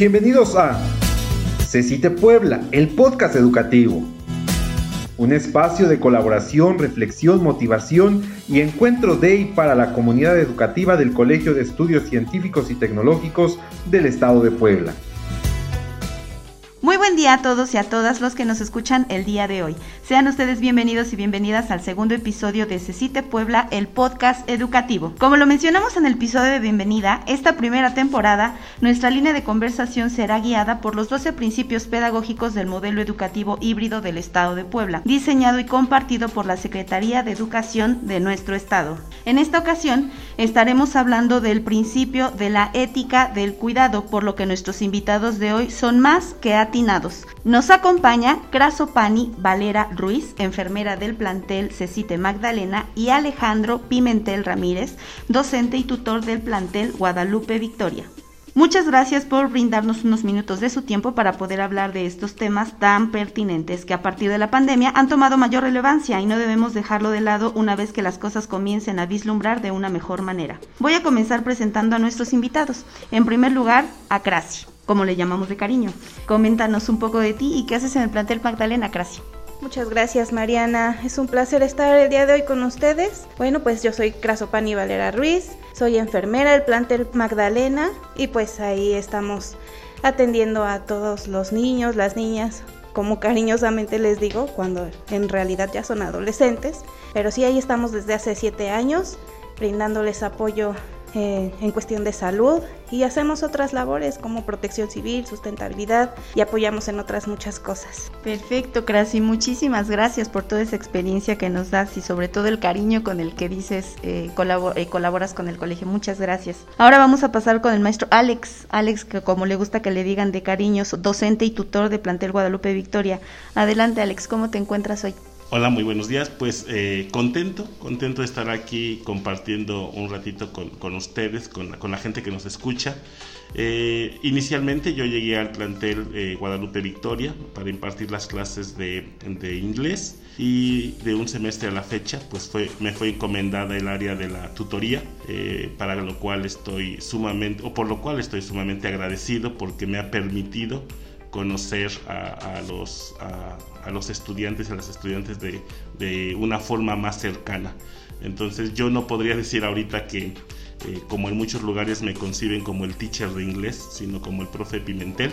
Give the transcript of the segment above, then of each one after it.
Bienvenidos a CECITE Puebla, el podcast educativo. Un espacio de colaboración, reflexión, motivación y encuentro de y para la comunidad educativa del Colegio de Estudios Científicos y Tecnológicos del Estado de Puebla. A todos y a todas los que nos escuchan el día de hoy. Sean ustedes bienvenidos y bienvenidas al segundo episodio de Cecite Puebla, el podcast educativo. Como lo mencionamos en el episodio de bienvenida, esta primera temporada, nuestra línea de conversación será guiada por los 12 principios pedagógicos del modelo educativo híbrido del Estado de Puebla, diseñado y compartido por la Secretaría de Educación de nuestro Estado. En esta ocasión estaremos hablando del principio de la ética del cuidado, por lo que nuestros invitados de hoy son más que atinados. Nos acompaña Craso Pani Valera Ruiz, enfermera del plantel Cecite Magdalena, y Alejandro Pimentel Ramírez, docente y tutor del plantel Guadalupe Victoria. Muchas gracias por brindarnos unos minutos de su tiempo para poder hablar de estos temas tan pertinentes que a partir de la pandemia han tomado mayor relevancia y no debemos dejarlo de lado una vez que las cosas comiencen a vislumbrar de una mejor manera. Voy a comenzar presentando a nuestros invitados. En primer lugar, a Crasi, como le llamamos de cariño. Coméntanos un poco de ti y qué haces en el plantel Magdalena, Crasi. Muchas gracias Mariana, es un placer estar el día de hoy con ustedes. Bueno, pues yo soy Crasopani Valera Ruiz, soy enfermera del plantel Magdalena y pues ahí estamos atendiendo a todos los niños, las niñas, como cariñosamente les digo, cuando en realidad ya son adolescentes. Pero sí, ahí estamos desde hace siete años, brindándoles apoyo eh, en cuestión de salud y hacemos otras labores como protección civil, sustentabilidad y apoyamos en otras muchas cosas. Perfecto, Crasi, muchísimas gracias por toda esa experiencia que nos das y sobre todo el cariño con el que dices eh, eh, colaboras con el colegio. Muchas gracias. Ahora vamos a pasar con el maestro Alex, Alex que como le gusta que le digan de cariños, docente y tutor de plantel Guadalupe Victoria. Adelante Alex, ¿cómo te encuentras hoy? Hola, muy buenos días. Pues eh, contento, contento de estar aquí compartiendo un ratito con, ustedes, con, la gente que nos escucha. Eh, inicialmente yo llegué al plantel eh, Guadalupe Victoria para impartir las clases de, inglés y de un semestre a la fecha pues me fue encomendada el área de la tutoría para lo cual estoy sumamente o por lo cual estoy sumamente agradecido porque me ha permitido conocer a, los, a, los estudiantes y a las estudiantes de, una forma más cercana. Entonces yo no podría decir ahorita que eh, como en muchos lugares me conciben como el teacher de inglés, sino como el profe Pimentel,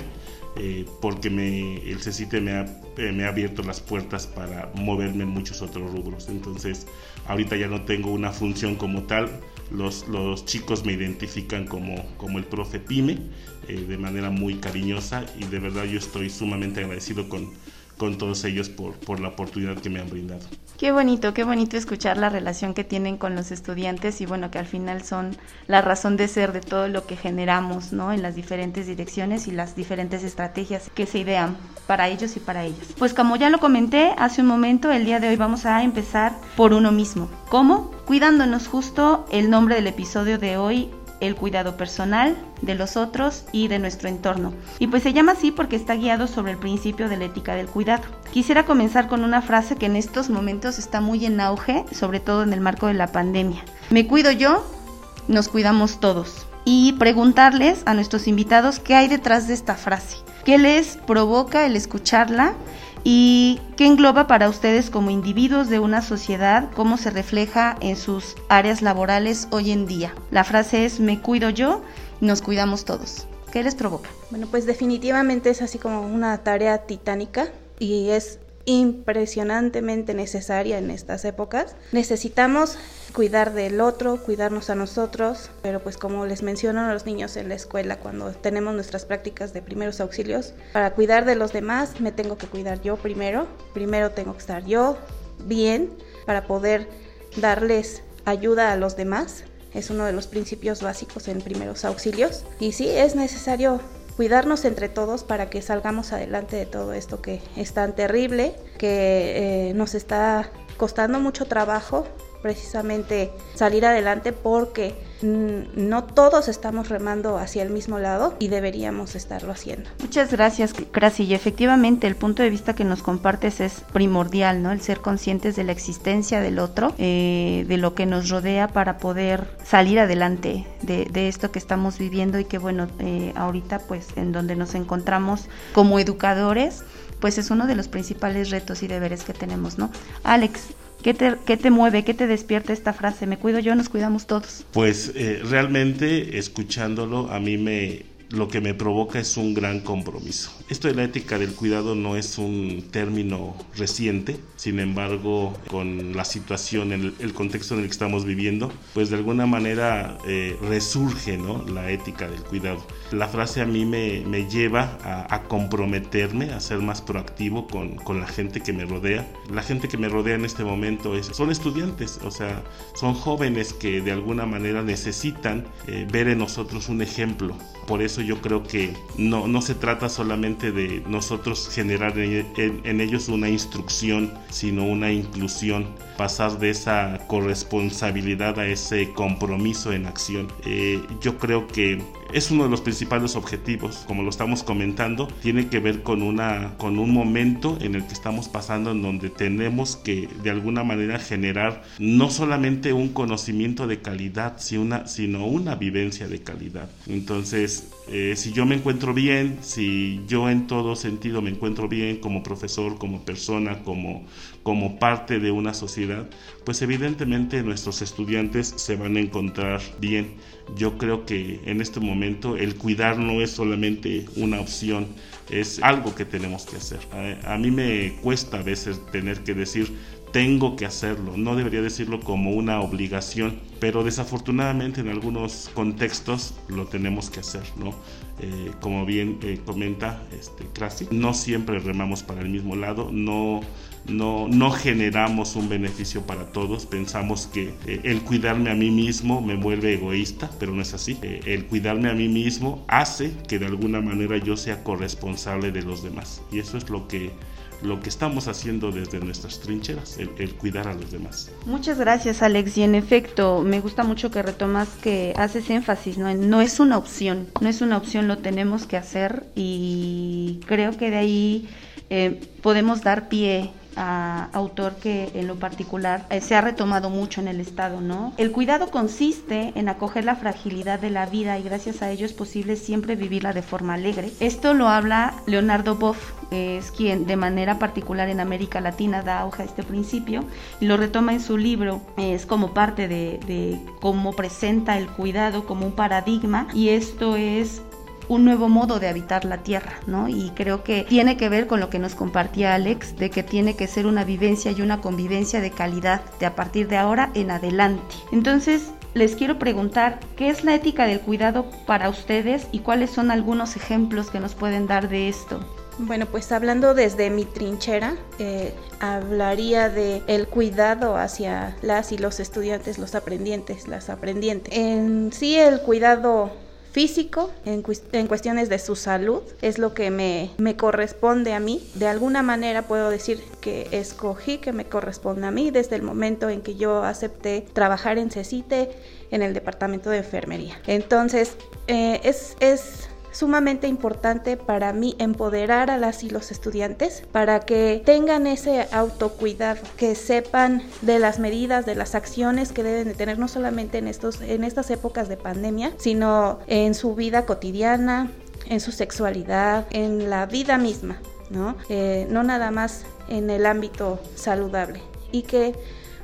eh, porque me, el CECITE me ha, eh, me ha abierto las puertas para moverme en muchos otros rubros. Entonces ahorita ya no tengo una función como tal, los, los chicos me identifican como, como el profe Pime eh, de manera muy cariñosa y de verdad yo estoy sumamente agradecido con, con todos ellos por, por la oportunidad que me han brindado. Qué bonito, qué bonito escuchar la relación que tienen con los estudiantes y bueno, que al final son la razón de ser de todo lo que generamos, ¿no? En las diferentes direcciones y las diferentes estrategias que se idean para ellos y para ellas. Pues como ya lo comenté hace un momento, el día de hoy vamos a empezar por uno mismo. ¿Cómo? Cuidándonos justo el nombre del episodio de hoy el cuidado personal de los otros y de nuestro entorno. Y pues se llama así porque está guiado sobre el principio de la ética del cuidado. Quisiera comenzar con una frase que en estos momentos está muy en auge, sobre todo en el marco de la pandemia. Me cuido yo, nos cuidamos todos. Y preguntarles a nuestros invitados qué hay detrás de esta frase. ¿Qué les provoca el escucharla? Y qué engloba para ustedes como individuos de una sociedad, cómo se refleja en sus áreas laborales hoy en día. La frase es me cuido yo nos cuidamos todos. ¿Qué les provoca? Bueno, pues definitivamente es así como una tarea titánica y es impresionantemente necesaria en estas épocas. Necesitamos cuidar del otro, cuidarnos a nosotros, pero pues como les menciono a los niños en la escuela cuando tenemos nuestras prácticas de primeros auxilios, para cuidar de los demás me tengo que cuidar yo primero, primero tengo que estar yo bien para poder darles ayuda a los demás. Es uno de los principios básicos en primeros auxilios. Y sí, es necesario cuidarnos entre todos para que salgamos adelante de todo esto que es tan terrible, que eh, nos está costando mucho trabajo precisamente salir adelante porque mm, no todos estamos remando hacia el mismo lado y deberíamos estarlo haciendo. Muchas gracias, Crasi. Y efectivamente, el punto de vista que nos compartes es primordial, ¿no? El ser conscientes de la existencia del otro, eh, de lo que nos rodea para poder salir adelante de, esto que estamos viviendo y que, bueno, eh, ahorita, pues, en donde nos encontramos como educadores, pues es uno de los principales retos y deberes que tenemos, ¿no? Alex, ¿Qué te, ¿Qué te, mueve? ¿Qué te despierta esta frase? Me cuido yo, nos cuidamos todos. Pues eh, realmente escuchándolo a mí me, lo que me provoca es un gran compromiso. Esto de la ética del cuidado no es un término reciente, sin embargo, con la situación, el, el contexto en el que estamos viviendo, pues de alguna manera eh, resurge ¿no? la ética del cuidado. La frase a mí me, me lleva a, a, comprometerme, a ser más proactivo con, con, la gente que me rodea. La gente que me rodea en este momento es, son estudiantes, o sea, son jóvenes que de alguna manera necesitan eh, ver en nosotros un ejemplo. Por eso yo creo que no, no se trata solamente de nosotros generar en, ellos una instrucción, sino una inclusión, pasar de esa corresponsabilidad a ese compromiso en acción. Eh, yo creo que es uno de los principales objetivos, como lo estamos comentando, tiene que ver con, una, con un momento en el que estamos pasando en donde tenemos que de alguna manera generar no solamente un conocimiento de calidad, sino una, vivencia de calidad. Entonces, eh, si yo me encuentro bien, si yo en todo sentido me encuentro bien como profesor, como persona, como, como parte de una sociedad, pues evidentemente nuestros estudiantes se van a encontrar bien. Yo creo que en este momento el cuidar no es solamente una opción, es algo que tenemos que hacer. A, a mí me cuesta a veces tener que decir, tengo que hacerlo, no debería decirlo como una obligación, pero desafortunadamente en algunos contextos lo tenemos que hacer, ¿no? Eh, como bien eh, comenta este Krasi, no siempre remamos para el mismo lado, no, no, no generamos un beneficio para todos, pensamos que eh, el cuidarme a mí mismo me vuelve egoísta, pero no es así, el cuidarme a mí mismo hace que de alguna manera yo sea corresponsable de los demás, y eso es lo que lo que estamos haciendo desde nuestras trincheras, el, cuidar a los demás. Muchas gracias Alex y en efecto me gusta mucho que retomas que haces énfasis, ¿no? no es una opción, no es una opción, lo tenemos que hacer y creo que de ahí eh, podemos dar pie autor que en lo particular eh, se ha retomado mucho en el Estado, ¿no? El cuidado consiste en acoger la fragilidad de la vida y gracias a ello es posible siempre vivirla de forma alegre. Esto lo habla Leonardo Boff, es quien de manera particular en América Latina da auge a este principio y lo retoma en su libro, es como parte de, de cómo presenta el cuidado como un paradigma y esto es un nuevo modo de habitar la tierra, ¿no? Y creo que tiene que ver con lo que nos compartía Alex, de que tiene que ser una vivencia y una convivencia de calidad de a partir de ahora en adelante. Entonces, les quiero preguntar, ¿qué es la ética del cuidado para ustedes y cuáles son algunos ejemplos que nos pueden dar de esto? Bueno, pues hablando desde mi trinchera, eh, hablaría de el cuidado hacia las y los estudiantes, los aprendientes, las aprendientes. En sí, el cuidado físico, en, cuestiones de su salud, es lo que me, me, corresponde a mí. De alguna manera puedo decir que escogí que me corresponde a mí desde el momento en que yo acepté trabajar en CECITE en el departamento de enfermería. Entonces, eh, es, es sumamente importante para mí empoderar a las y los estudiantes para que tengan ese autocuidado, que sepan de las medidas, de las acciones que deben de tener no solamente en estos en estas épocas de pandemia, sino en su vida cotidiana, en su sexualidad, en la vida misma, ¿no? Eh, no nada más en el ámbito saludable y que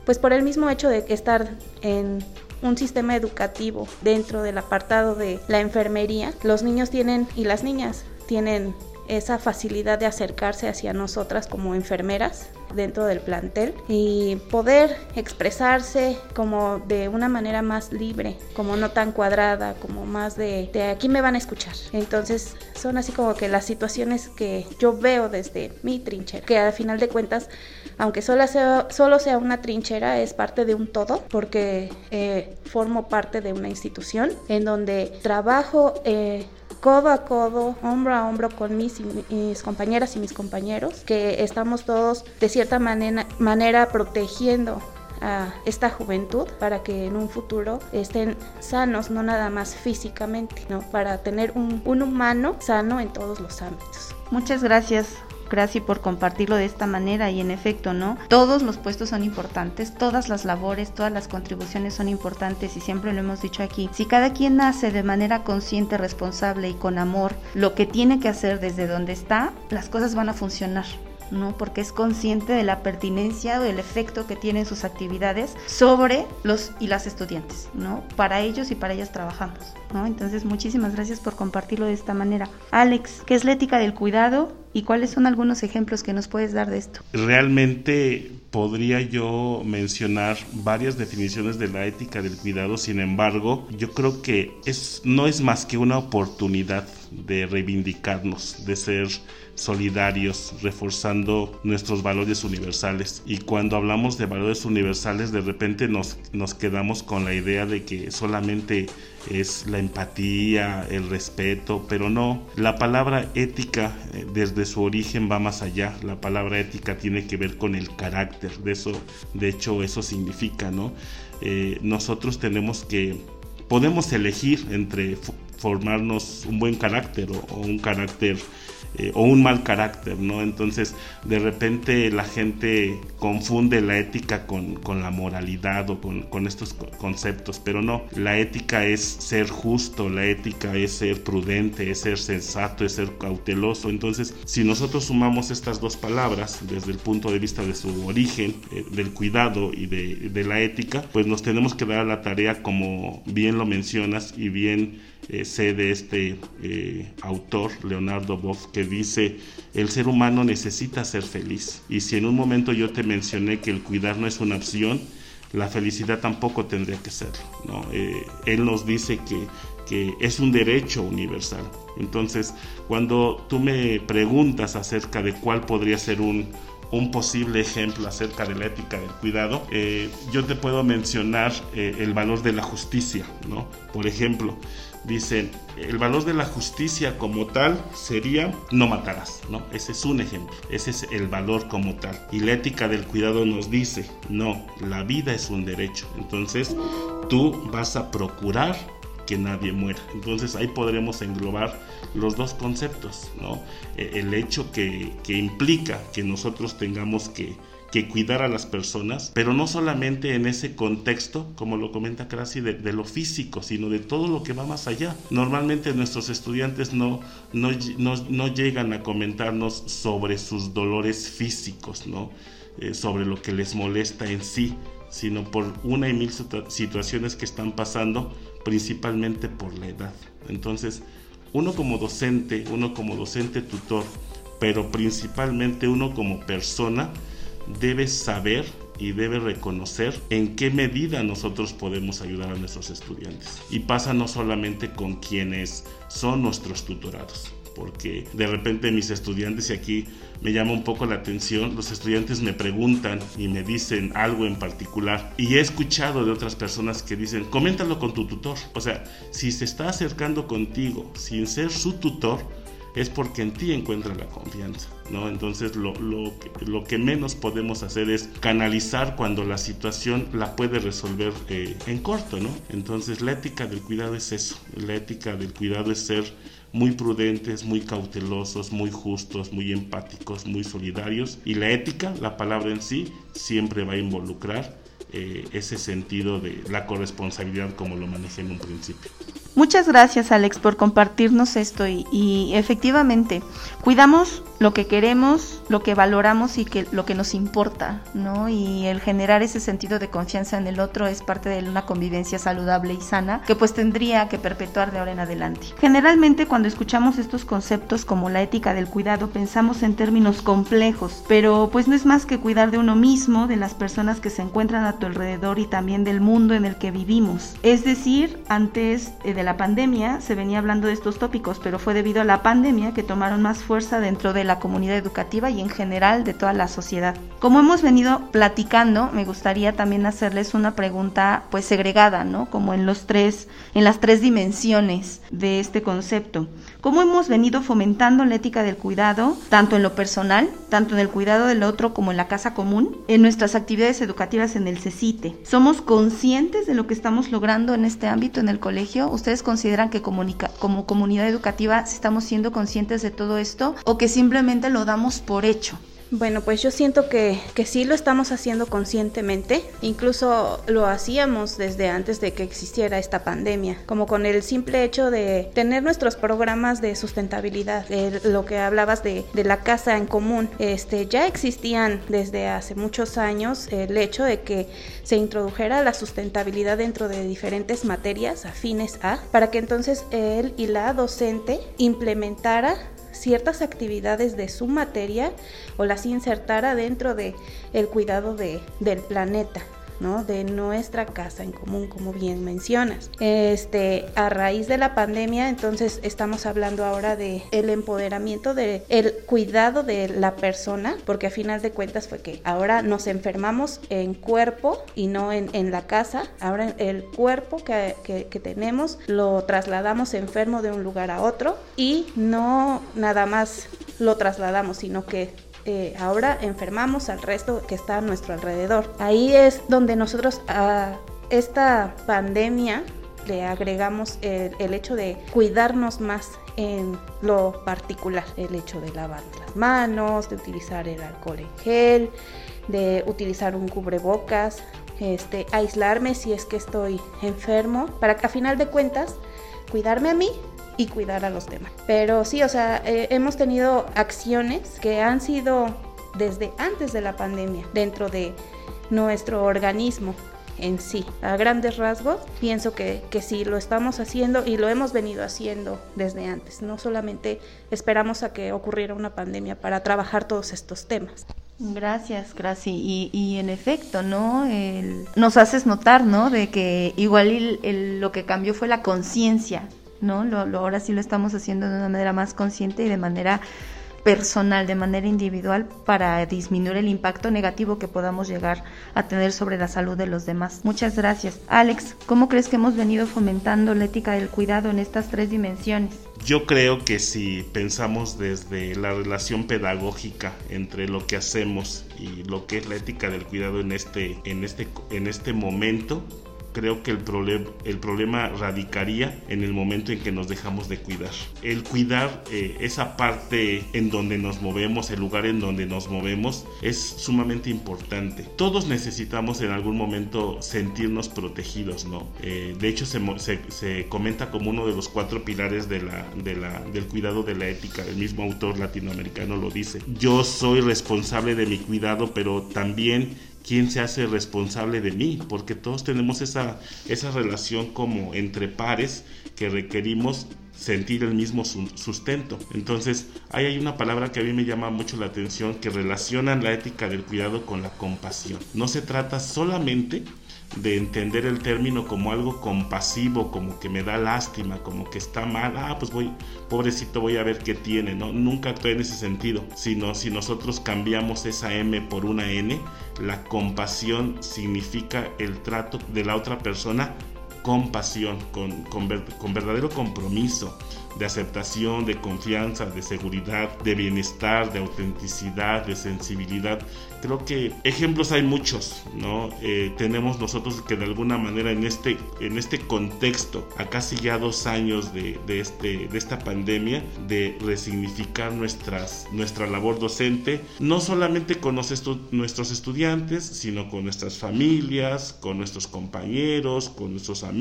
pues por el mismo hecho de estar en un sistema educativo dentro del apartado de la enfermería, los niños tienen y las niñas tienen esa facilidad de acercarse hacia nosotras como enfermeras dentro del plantel y poder expresarse como de una manera más libre, como no tan cuadrada, como más de, de aquí me van a escuchar. Entonces son así como que las situaciones que yo veo desde mi trinchera, que al final de cuentas aunque solo sea, solo sea una trinchera, es parte de un todo, porque eh, formo parte de una institución en donde trabajo eh, codo a codo, hombro a hombro con mis, compañeras y mis compañeros, que estamos todos de cierta manera, manera protegiendo a esta juventud para que en un futuro estén sanos, no nada más físicamente, ¿no? Para tener un, un humano sano en todos los ámbitos. Muchas gracias, Gracias por compartirlo de esta manera y en efecto, ¿no? Todos los puestos son importantes, todas las labores, todas las contribuciones son importantes y siempre lo hemos dicho aquí. Si cada quien hace de manera consciente, responsable y con amor lo que tiene que hacer desde donde está, las cosas van a funcionar. ¿No? Porque es consciente de la pertinencia o el efecto que tienen sus actividades sobre los y las estudiantes, ¿no? Para ellos y para ellas trabajamos, ¿no? Entonces, muchísimas gracias por compartirlo de esta manera. Alex, ¿qué es la ética del cuidado y cuáles son algunos ejemplos que nos puedes dar de esto? Realmente podría yo mencionar varias definiciones de la ética del cuidado, sin embargo, yo creo que es no es más que una oportunidad de reivindicarnos, de ser solidarios, reforzando nuestros valores universales. Y cuando hablamos de valores universales, de repente nos, nos quedamos con la idea de que solamente es la empatía, el respeto, pero no, la palabra ética eh, desde su origen va más allá. La palabra ética tiene que ver con el carácter, de eso, de hecho eso significa, ¿no? Eh, nosotros tenemos que, podemos elegir entre formarnos un buen carácter o un carácter eh, o un mal carácter, ¿no? Entonces, de repente la gente confunde la ética con, la moralidad o con, estos conceptos, pero no, la ética es ser justo, la ética es ser prudente, es ser sensato, es ser cauteloso. Entonces, si nosotros sumamos estas dos palabras desde el punto de vista de su origen, eh, del cuidado y de, de la ética, pues nos tenemos que dar a la tarea como bien lo mencionas y bien eh, sé de este eh, autor, Leonardo Boff, que dice, el ser humano necesita ser feliz. Y si en un momento yo te mencioné que el cuidar no es una opción, la felicidad tampoco tendría que serlo. ¿no? Eh, él nos dice que, que es un derecho universal. Entonces, cuando tú me preguntas acerca de cuál podría ser un, un posible ejemplo acerca de la ética del cuidado, yo te puedo mencionar el valor de la justicia, ¿no? Por ejemplo, dicen, el valor de la justicia como tal sería no matarás, ¿no? Ese es un ejemplo, ese es el valor como tal. Y la ética del cuidado nos dice, no, la vida es un derecho, entonces tú vas a procurar que nadie muera. Entonces ahí podremos englobar los dos conceptos, ¿no? E, el hecho que, que implica que nosotros tengamos que que cuidar a las personas, pero no solamente en ese contexto, como lo comenta Crasi, de, lo físico, sino de todo lo que va más allá. Normalmente nuestros estudiantes no, no, no, llegan a comentarnos sobre sus dolores físicos, ¿no? Eh, sobre lo que les molesta en sí, sino por una y mil situaciones que están pasando, principalmente por la edad. Entonces, uno como docente, uno como docente tutor, pero principalmente uno como persona, debe saber y debe reconocer en qué medida nosotros podemos ayudar a nuestros estudiantes. Y pasa no solamente con quienes son nuestros tutorados, porque de repente mis estudiantes, y aquí me llama un poco la atención, los estudiantes me preguntan y me dicen algo en particular, y he escuchado de otras personas que dicen, coméntalo con tu tutor. O sea, si se está acercando contigo sin ser su tutor, es porque en ti encuentra la confianza, ¿no? Entonces lo, lo, lo, que menos podemos hacer es canalizar cuando la situación la puede resolver eh, en corto, ¿no? Entonces la ética del cuidado es eso, la ética del cuidado es ser muy prudentes, muy cautelosos, muy justos, muy empáticos, muy solidarios y la ética, la palabra en sí, siempre va a involucrar eh, ese sentido de la corresponsabilidad como lo manejé en un principio. Muchas gracias Alex por compartirnos esto y, efectivamente cuidamos lo que queremos, lo que valoramos y que, lo que nos importa, ¿no? Y el generar ese sentido de confianza en el otro es parte de una convivencia saludable y sana que pues tendría que perpetuar de ahora en adelante. Generalmente cuando escuchamos estos conceptos como la ética del cuidado pensamos en términos complejos, pero pues no es más que cuidar de uno mismo, de las personas que se encuentran a tu alrededor y también del mundo en el que vivimos. Es decir, antes de la pandemia se venía hablando de estos tópicos, pero fue debido a la pandemia que tomaron más fuerza dentro de la comunidad educativa y en general de toda la sociedad. Como hemos venido platicando, me gustaría también hacerles una pregunta pues segregada, ¿no? Como en los tres en las tres dimensiones de este concepto. ¿Cómo hemos venido fomentando la ética del cuidado, tanto en lo personal, tanto en el cuidado del otro como en la casa común, en nuestras actividades educativas en el CECITE? ¿Somos conscientes de lo que estamos logrando en este ámbito en el colegio? ¿Ustedes consideran que como comunidad educativa estamos siendo conscientes de todo esto o que simplemente lo damos por hecho? Bueno, pues yo siento que, que sí lo estamos haciendo conscientemente, incluso lo hacíamos desde antes de que existiera esta pandemia, como con el simple hecho de tener nuestros programas de sustentabilidad, lo que hablabas de, de, la casa en común, este, ya existían desde hace muchos años el hecho de que se introdujera la sustentabilidad dentro de diferentes materias afines a, para que entonces él y la docente implementara ciertas actividades de su materia o las insertara dentro de el cuidado de, del planeta de nuestra casa en común, como bien mencionas. Este, a raíz de la pandemia, entonces estamos hablando ahora de el empoderamiento, de el cuidado de la persona, porque a final de cuentas fue que ahora nos enfermamos en cuerpo y no en, la casa. Ahora el cuerpo que, que tenemos lo trasladamos enfermo de un lugar a otro y no nada más lo trasladamos, sino que eh, ahora enfermamos al resto que está a nuestro alrededor. Ahí es donde nosotros a esta pandemia le agregamos el, hecho de cuidarnos más en lo particular, el hecho de lavar las manos, de utilizar el alcohol en gel, de utilizar un cubrebocas, este, aislarme si es que estoy enfermo, para que a final de cuentas cuidarme a mí y cuidar a los demás. Pero sí, o sea, eh, hemos tenido acciones que han sido desde antes de la pandemia dentro de nuestro organismo en sí. A grandes rasgos, pienso que, que sí lo estamos haciendo y lo hemos venido haciendo desde antes. No solamente esperamos a que ocurriera una pandemia para trabajar todos estos temas. Gracias, gracias. Y, y, en efecto, ¿no? nos haces notar, ¿no? De que igual lo que cambió fue la conciencia ¿no? Lo, ahora sí lo estamos haciendo de una manera más consciente y de manera personal, de manera individual, para disminuir el impacto negativo que podamos llegar a tener sobre la salud de los demás. Muchas gracias. Alex, ¿cómo crees que hemos venido fomentando la ética del cuidado en estas tres dimensiones? Yo creo que si pensamos desde la relación pedagógica entre lo que hacemos y lo que es la ética del cuidado en este, en este, en este momento, creo que el, problema el problema radicaría en el momento en que nos dejamos de cuidar. El cuidar eh, esa parte en donde nos movemos, el lugar en donde nos movemos, es sumamente importante. Todos necesitamos en algún momento sentirnos protegidos, ¿no? Eh, de hecho, se, se, comenta como uno de los cuatro pilares de la, de la, del cuidado de la ética. El mismo autor latinoamericano lo dice. Yo soy responsable de mi cuidado, pero también quién se hace responsable de mí, porque todos tenemos esa, esa relación como entre pares que requerimos sentir el mismo sustento. Entonces, ahí hay una palabra que a mí me llama mucho la atención que relacionan la ética del cuidado con la compasión. No se trata solamente de entender el término como algo compasivo, como que me da lástima, como que está mal, ah, pues voy, pobrecito, voy a ver qué tiene, ¿no? Nunca actué en ese sentido, sino si nosotros cambiamos esa M por una N, la compasión significa el trato de la otra persona con pasión, con, con verdadero compromiso de aceptación, de confianza, de seguridad, de bienestar, de autenticidad, de sensibilidad. Creo que ejemplos hay muchos, ¿no? Eh, tenemos nosotros que de alguna manera en este, en este contexto, a casi ya dos años de, este, de esta pandemia, de resignificar nuestras, nuestra labor docente, no solamente con nuestros estudiantes, sino con nuestras familias, con nuestros compañeros, con nuestros amigos,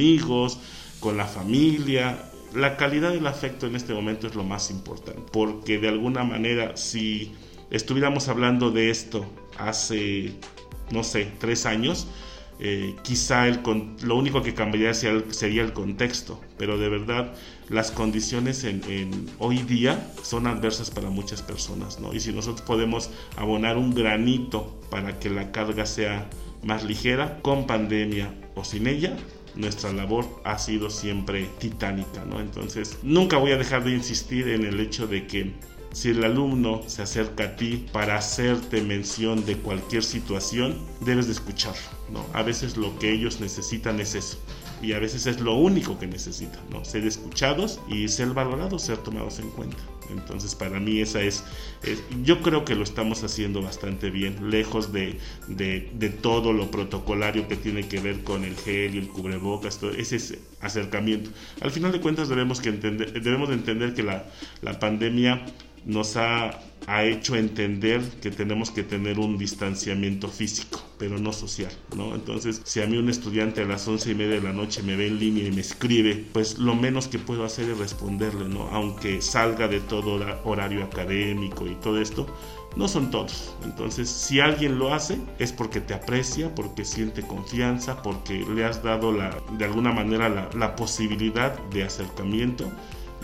con la familia, la calidad del afecto en este momento es lo más importante, porque de alguna manera si estuviéramos hablando de esto hace, no sé, tres años, eh, quizá el, lo único que cambiaría sería el, contexto, pero de verdad las condiciones en, hoy día son adversas para muchas personas, ¿no? Y si nosotros podemos abonar un granito para que la carga sea más ligera, con pandemia o sin ella, nuestra labor ha sido siempre titánica, ¿no? Entonces, nunca voy a dejar de insistir en el hecho de que Si el alumno se acerca a ti para hacerte mención de cualquier situación, debes de escucharlo. ¿no? A veces lo que ellos necesitan es eso y a veces es lo único que necesitan, ¿no? Ser escuchados y ser valorados, ser tomados en cuenta. Entonces para mí esa es, yo creo que lo estamos haciendo bastante bien, lejos de, de, todo lo protocolario que tiene que ver con el gel y el cubrebocas, todo ese acercamiento. Al final de cuentas debemos, que entender, debemos de entender que la, la pandemia nos ha, ha, hecho entender que tenemos que tener un distanciamiento físico, pero no social, ¿no? Entonces, si a mí un estudiante a las once y media de la noche me ve en línea y me escribe, pues lo menos que puedo hacer es responderle, ¿no? Aunque salga de todo horario académico y todo esto, no son todos. Entonces, si alguien lo hace, es porque te aprecia, porque siente confianza, porque le has dado la, de alguna manera la, la posibilidad de acercamiento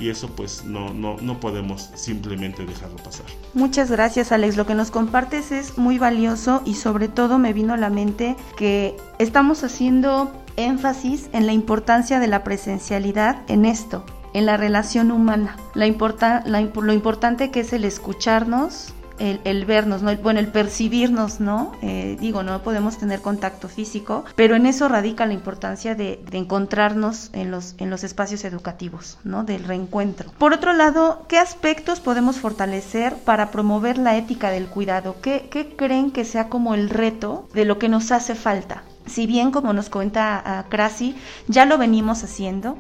y eso pues no, no, no podemos simplemente dejarlo pasar. Muchas gracias Alex, lo que nos compartes es muy valioso y sobre todo me vino a la mente que estamos haciendo énfasis en la importancia de la presencialidad en esto, en la relación humana, la, lo importante que es el escucharnos, el, vernos, ¿no? bueno, el percibirnos, ¿no? Eh, digo, no podemos tener contacto físico, pero en eso radica la importancia de, encontrarnos en los, en los espacios educativos, ¿no? Del reencuentro. Por otro lado, ¿qué aspectos podemos fortalecer para promover la ética del cuidado? ¿Qué, qué creen que sea como el reto de lo que nos hace falta? Si bien, como nos cuenta Crasi, ya lo venimos haciendo,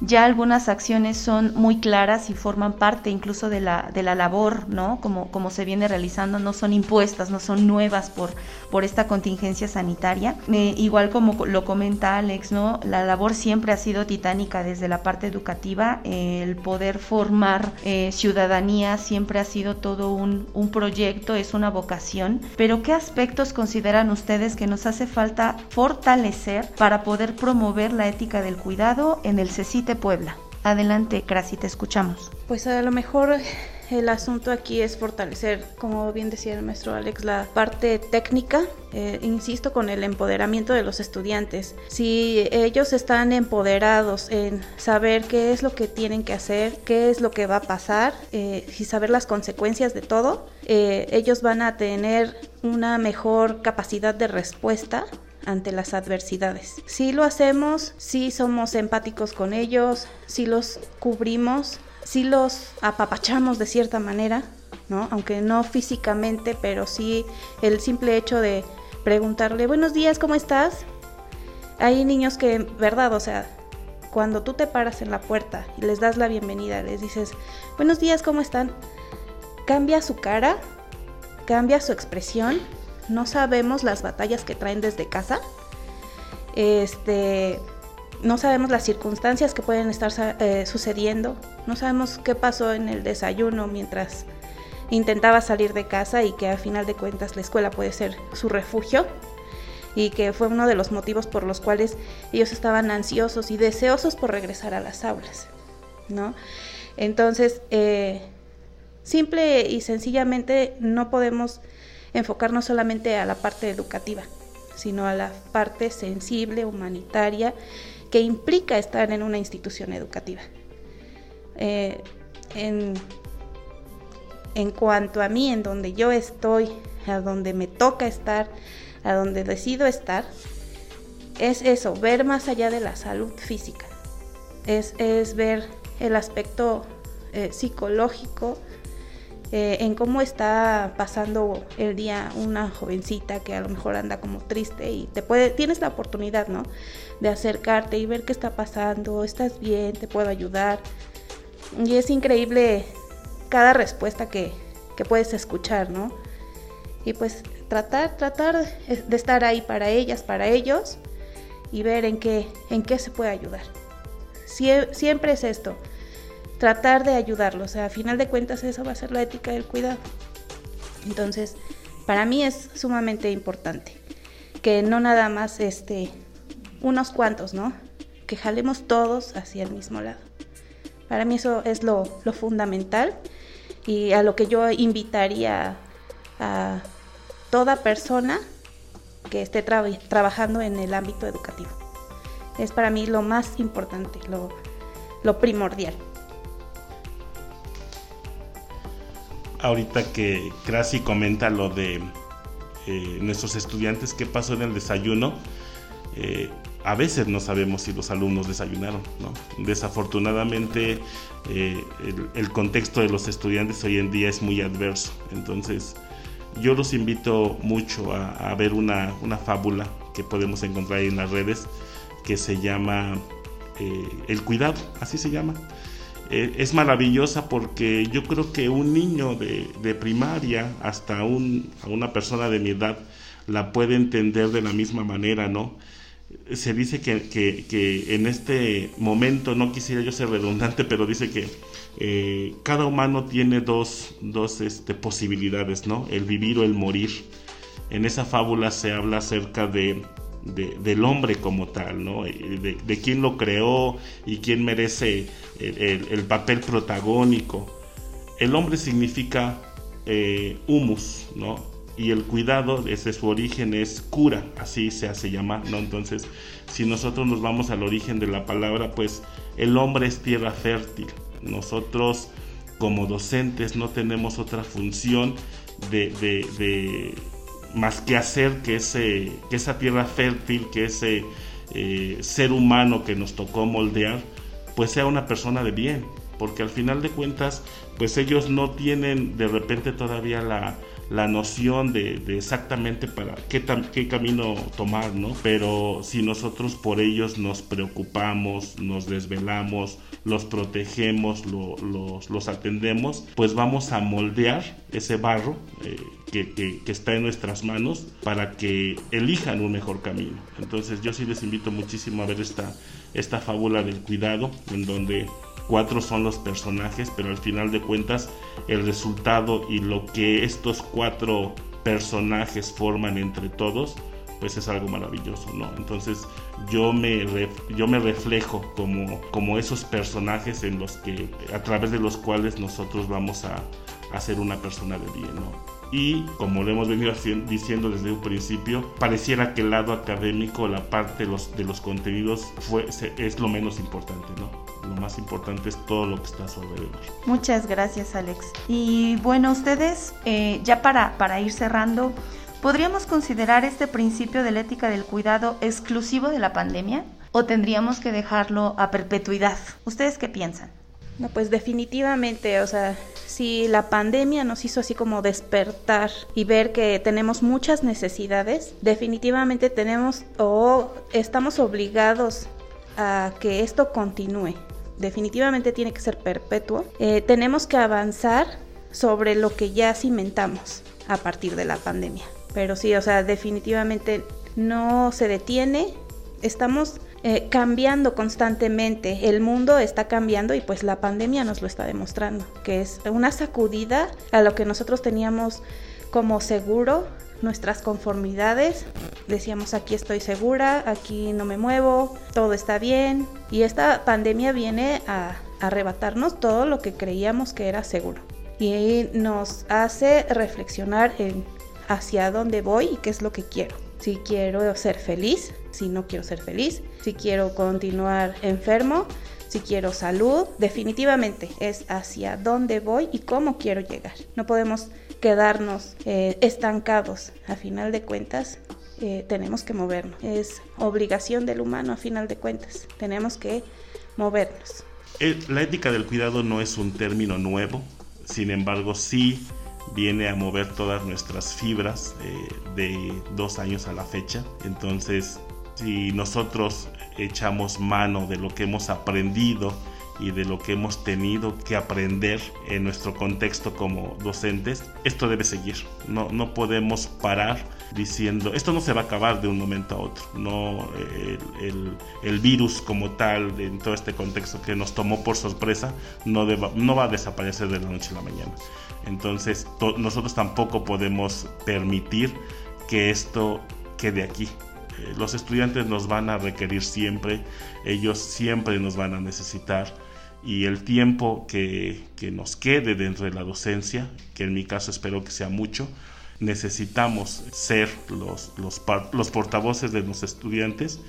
ya algunas acciones son muy claras y forman parte incluso de la, de la labor, ¿no? Como, como se viene realizando, no son impuestas, no son nuevas por, por esta contingencia sanitaria. Eh, igual como lo comenta Alex, ¿no? La labor siempre ha sido titánica desde la parte educativa, el poder formar eh, ciudadanía siempre ha sido todo un, un proyecto, es una vocación, pero ¿qué aspectos consideran ustedes que nos hace falta fortalecer para poder promover la ética del cuidado en el CECIT Puebla. Adelante, Crasi, te escuchamos. Pues a lo mejor el asunto aquí es fortalecer, como bien decía el maestro Alex, la parte técnica, eh, insisto, con el empoderamiento de los estudiantes. Si ellos están empoderados en saber qué es lo que tienen que hacer, qué es lo que va a pasar eh, y saber las consecuencias de todo, eh, ellos van a tener una mejor capacidad de respuesta ante las adversidades. Si lo hacemos, si somos empáticos con ellos, si los cubrimos, si los apapachamos de cierta manera, ¿no? Aunque no físicamente, pero sí el simple hecho de preguntarle, buenos días, ¿cómo estás? Hay niños que, verdad, o sea, cuando tú te paras en la puerta y les das la bienvenida, les dices, buenos días, ¿cómo están? Cambia su cara, cambia su expresión no sabemos las batallas que traen desde casa. Este, no sabemos las circunstancias que pueden estar eh, sucediendo. No sabemos qué pasó en el desayuno mientras intentaba salir de casa y que al final de cuentas la escuela puede ser su refugio y que fue uno de los motivos por los cuales ellos estaban ansiosos y deseosos por regresar a las aulas, ¿no? Entonces, eh, simple y sencillamente no podemos enfocarnos solamente a la parte educativa, sino a la parte sensible, humanitaria, que implica estar en una institución educativa. Eh, en, en cuanto a mí, en donde yo estoy, a donde me toca estar, a donde decido estar, es eso, ver más allá de la salud física, es, es ver el aspecto eh, psicológico, eh, en cómo está pasando el día una jovencita que a lo mejor anda como triste y te puede, tienes la oportunidad, ¿no? De acercarte y ver qué está pasando, estás bien, te puedo ayudar. Y es increíble cada respuesta que, que puedes escuchar, ¿no? Y pues tratar, tratar de estar ahí para ellas, para ellos y ver en qué, en qué se puede ayudar. siempre es esto, tratar de ayudarlos. O sea, a final de cuentas eso va a ser la ética del cuidado. Entonces, para mí es sumamente importante que no nada más este unos cuantos, ¿no? Que jalemos todos hacia el mismo lado. Para mí eso es lo, fundamental y a lo que yo invitaría a toda persona que esté trabajando en el ámbito educativo. Es para mí lo más importante, lo primordial. Ahorita que Crasi comenta lo de eh, nuestros estudiantes, qué pasó en el desayuno, eh, a veces no sabemos si los alumnos desayunaron. ¿no? Desafortunadamente eh, el, contexto de los estudiantes hoy en día es muy adverso. Entonces yo los invito mucho a, ver una, una, fábula que podemos encontrar en las redes que se llama El cuidado, así se llama. Eh, es maravillosa porque yo creo que un niño de, primaria hasta un, a una persona de mi edad la puede entender de la misma manera, ¿no? Se dice que, en este momento, no quisiera yo ser redundante, pero dice que eh, cada humano tiene dos, dos este, posibilidades, ¿no? El vivir o el morir. En esa fábula se habla acerca de del hombre como tal, ¿no? De, quién lo creó y quién merece el, papel protagónico. El hombre significa eh, humus, ¿no? Y el cuidado, desde su origen, es cura, así se hace llamar, ¿no? Entonces, si nosotros nos vamos al origen de la palabra, pues el hombre es tierra fértil. Nosotros, como docentes, no tenemos otra función de más que hacer que, ese, que esa tierra fértil, que ese eh, ser humano que nos tocó moldear, pues sea una persona de bien, porque al final de cuentas, pues ellos no tienen de repente todavía la, la noción de, exactamente para qué, camino tomar, ¿no? Pero si nosotros por ellos nos preocupamos, nos desvelamos, los protegemos, los, los, atendemos, pues vamos a moldear ese barro eh, que, que, está en nuestras manos para que elijan un mejor camino. Entonces yo sí les invito muchísimo a ver esta, esta fábula del cuidado, en donde cuatro son los personajes, pero al final de cuentas el resultado y lo que estos cuatro personajes forman entre todos, pues es algo maravilloso, ¿no? Entonces yo me, yo me reflejo como, como esos personajes en los que, a través de los cuales nosotros vamos a, a ser una persona de bien, ¿no? Y como lo hemos venido diciendo desde un principio, pareciera que el lado académico, la parte de los, contenidos fue, es lo menos importante, ¿no? Lo más importante es todo lo que está alrededor. Muchas gracias, Alex. Y bueno, ustedes, eh, ya para, para ir cerrando, ¿podríamos considerar este principio de la ética del cuidado exclusivo de la pandemia? ¿O tendríamos que dejarlo a perpetuidad? ¿Ustedes qué piensan? No, pues definitivamente, o sea, si la pandemia nos hizo así como despertar y ver que tenemos muchas necesidades, definitivamente tenemos o estamos obligados a que esto continúe. Definitivamente tiene que ser perpetuo. Eh, tenemos que avanzar sobre lo que ya cimentamos a partir de la pandemia. Pero sí, o sea, definitivamente no se detiene. Estamos eh, cambiando constantemente. El mundo está cambiando y pues la pandemia nos lo está demostrando, que es una sacudida a lo que nosotros teníamos como seguro, nuestras conformidades. Decíamos aquí estoy segura, aquí no me muevo, todo está bien. Y esta pandemia viene a arrebatarnos todo lo que creíamos que era seguro. Y nos hace reflexionar hacia dónde voy y qué es lo que quiero. Si quiero ser feliz, si no quiero ser feliz, si quiero continuar enfermo, si quiero salud, definitivamente es hacia dónde voy y cómo quiero llegar. No podemos quedarnos eh, estancados. A final de cuentas, eh, tenemos que movernos. Es obligación del humano a final de cuentas. Tenemos que movernos. Eh, la ética del cuidado no es un término nuevo, sin embargo sí viene a mover todas nuestras fibras de dos años a la fecha. Entonces si nosotros echamos mano de lo que hemos aprendido y de lo que hemos tenido que aprender en nuestro contexto como docentes, esto debe seguir. No, no podemos parar diciendo, esto no se va a acabar de un momento a otro. No, el, el, virus como tal, en todo este contexto que nos tomó por sorpresa, no, no va a desaparecer de la noche a la mañana. Entonces, nosotros tampoco podemos permitir que esto quede aquí los estudiantes nos van a requerir siempre, ellos siempre nos van a necesitar y el tiempo que, nos quede dentro de la docencia, que en mi caso espero que sea mucho, necesitamos ser los, los, los portavoces de los estudiantes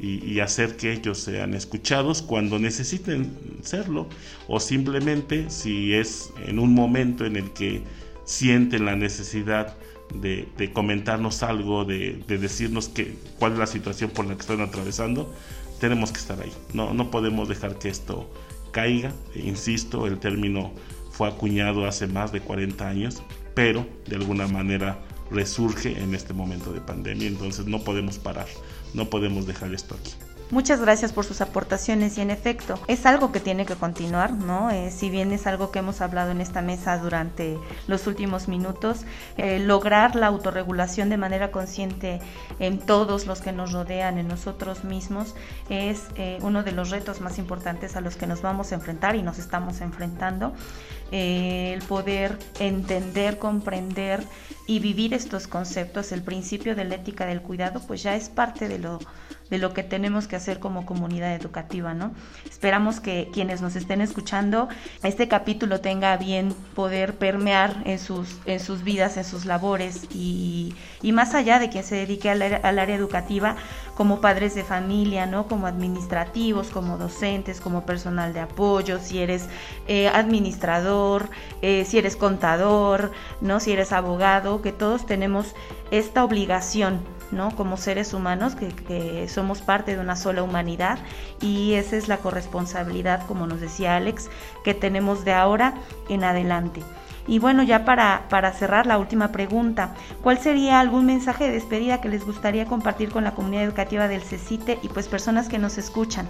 y, hacer que ellos sean escuchados cuando necesiten serlo o simplemente si es en un momento en el que sienten la necesidad de, comentarnos algo, de, decirnos que, cuál es la situación por la que están atravesando, tenemos que estar ahí. No, no podemos dejar que esto caiga. Insisto, el término fue acuñado hace más de 40 años, pero de alguna manera resurge en este momento de pandemia, entonces no podemos parar, no podemos dejar esto aquí. Muchas gracias por sus aportaciones y en efecto es algo que tiene que continuar, ¿no? Eh, si bien es algo que hemos hablado en esta mesa durante los últimos minutos, eh, lograr la autorregulación de manera consciente en todos los que nos rodean, en nosotros mismos, es eh, uno de los retos más importantes a los que nos vamos a enfrentar y nos estamos enfrentando. el poder entender, comprender y vivir estos conceptos, el principio de la ética del cuidado, pues ya es parte de lo de lo que tenemos que hacer como comunidad educativa, ¿no? Esperamos que quienes nos estén escuchando, este capítulo tenga bien poder permear en sus, en sus vidas, en sus labores y, más allá de quien se dedique al, área educativa, como padres de familia, ¿no? Como administrativos, como docentes, como personal de apoyo, si eres eh, administrador, eh, si eres contador, ¿no? Si eres abogado, que todos tenemos esta obligación ¿no? Como seres humanos que, somos parte de una sola humanidad y esa es la corresponsabilidad, como nos decía Alex, que tenemos de ahora en adelante. Y bueno, ya para, para cerrar la última pregunta, ¿cuál sería algún mensaje de despedida que les gustaría compartir con la comunidad educativa del CECITE y pues personas que nos escuchan?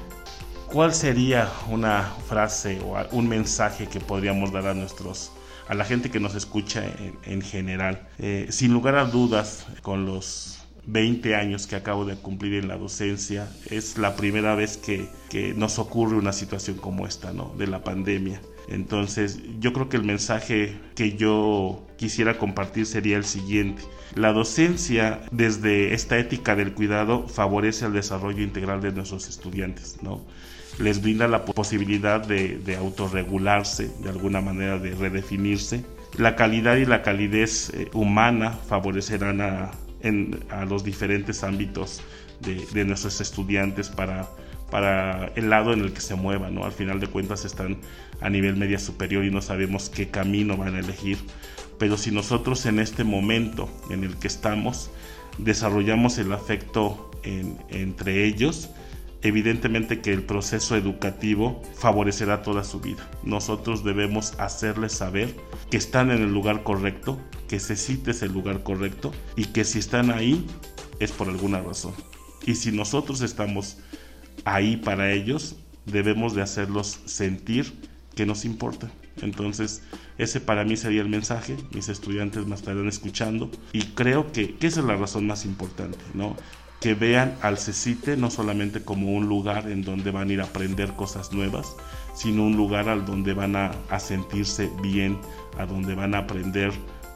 ¿Cuál sería una frase o un mensaje que podríamos dar a nuestros a la gente que nos escucha en, general? Eh, sin lugar a dudas, con los 20 años que acabo de cumplir en la docencia, es la primera vez que, nos ocurre una situación como esta, ¿no? De la pandemia. Entonces, yo creo que el mensaje que yo quisiera compartir sería el siguiente. La docencia, desde esta ética del cuidado, favorece el desarrollo integral de nuestros estudiantes, ¿no? Les brinda la posibilidad de, de autorregularse, de alguna manera de redefinirse. La calidad y la calidez eh, humana favorecerán a, en, a los diferentes ámbitos de, nuestros estudiantes para, para el lado en el que se muevan, ¿no? Al final de cuentas están a nivel media superior y no sabemos qué camino van a elegir. Pero si nosotros en este momento en el que estamos desarrollamos el afecto entre ellos, evidentemente que el proceso educativo favorecerá toda su vida. Nosotros debemos hacerles saber que están en el lugar correcto, que se cite ese lugar correcto y que si están ahí es por alguna razón. Y si nosotros estamos ahí para ellos, debemos de hacerlos sentir que nos importa. Entonces, ese para mí sería el mensaje. Mis estudiantes me estarán escuchando y creo que, que esa es la razón más importante, ¿no? Que vean al CECITE no solamente como un lugar en donde van a ir a aprender cosas nuevas, sino un lugar al donde van a, sentirse bien, a donde van a aprender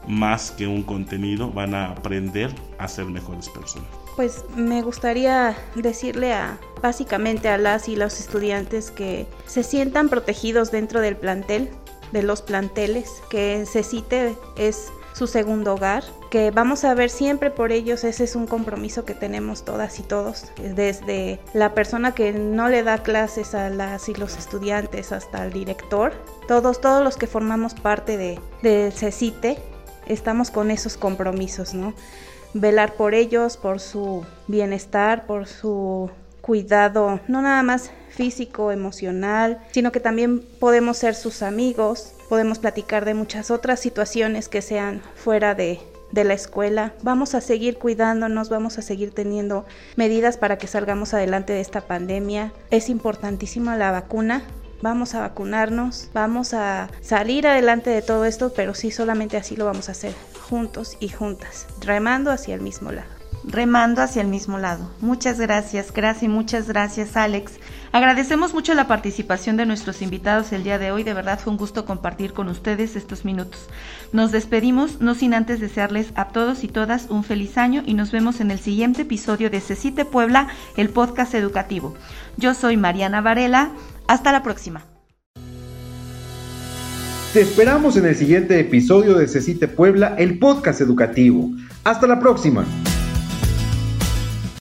más que un contenido, van a aprender a ser mejores personas. Pues me gustaría decirle a básicamente a las y los estudiantes que se sientan protegidos dentro del plantel, de los planteles, que CECITE es su segundo hogar, que vamos a ver siempre por ellos, ese es un compromiso que tenemos todas y todos, desde la persona que no le da clases a las y los estudiantes hasta el director, todos, todos los que formamos parte de, de CECITE, estamos con esos compromisos, ¿no? Velar por ellos, por su bienestar, por su cuidado, no nada más físico, emocional, sino que también podemos ser sus amigos, podemos platicar de muchas otras situaciones que sean fuera de, la escuela. Vamos a seguir cuidándonos, vamos a seguir teniendo medidas para que salgamos adelante de esta pandemia. Es importantísima la vacuna. Vamos a vacunarnos, vamos a salir adelante de todo esto, pero sí solamente así lo vamos a hacer, juntos y juntas, remando hacia el mismo lado remando hacia el mismo lado. Muchas gracias, gracias y muchas gracias Alex. Agradecemos mucho la participación de nuestros invitados el día de hoy, de verdad fue un gusto compartir con ustedes estos minutos. Nos despedimos, no sin antes desearles a todos y todas un feliz año y nos vemos en el siguiente episodio de Cecite Puebla, el podcast educativo. Yo soy Mariana Varela, hasta la próxima. Te esperamos en el siguiente episodio de Cecite Puebla, el podcast educativo. Hasta la próxima.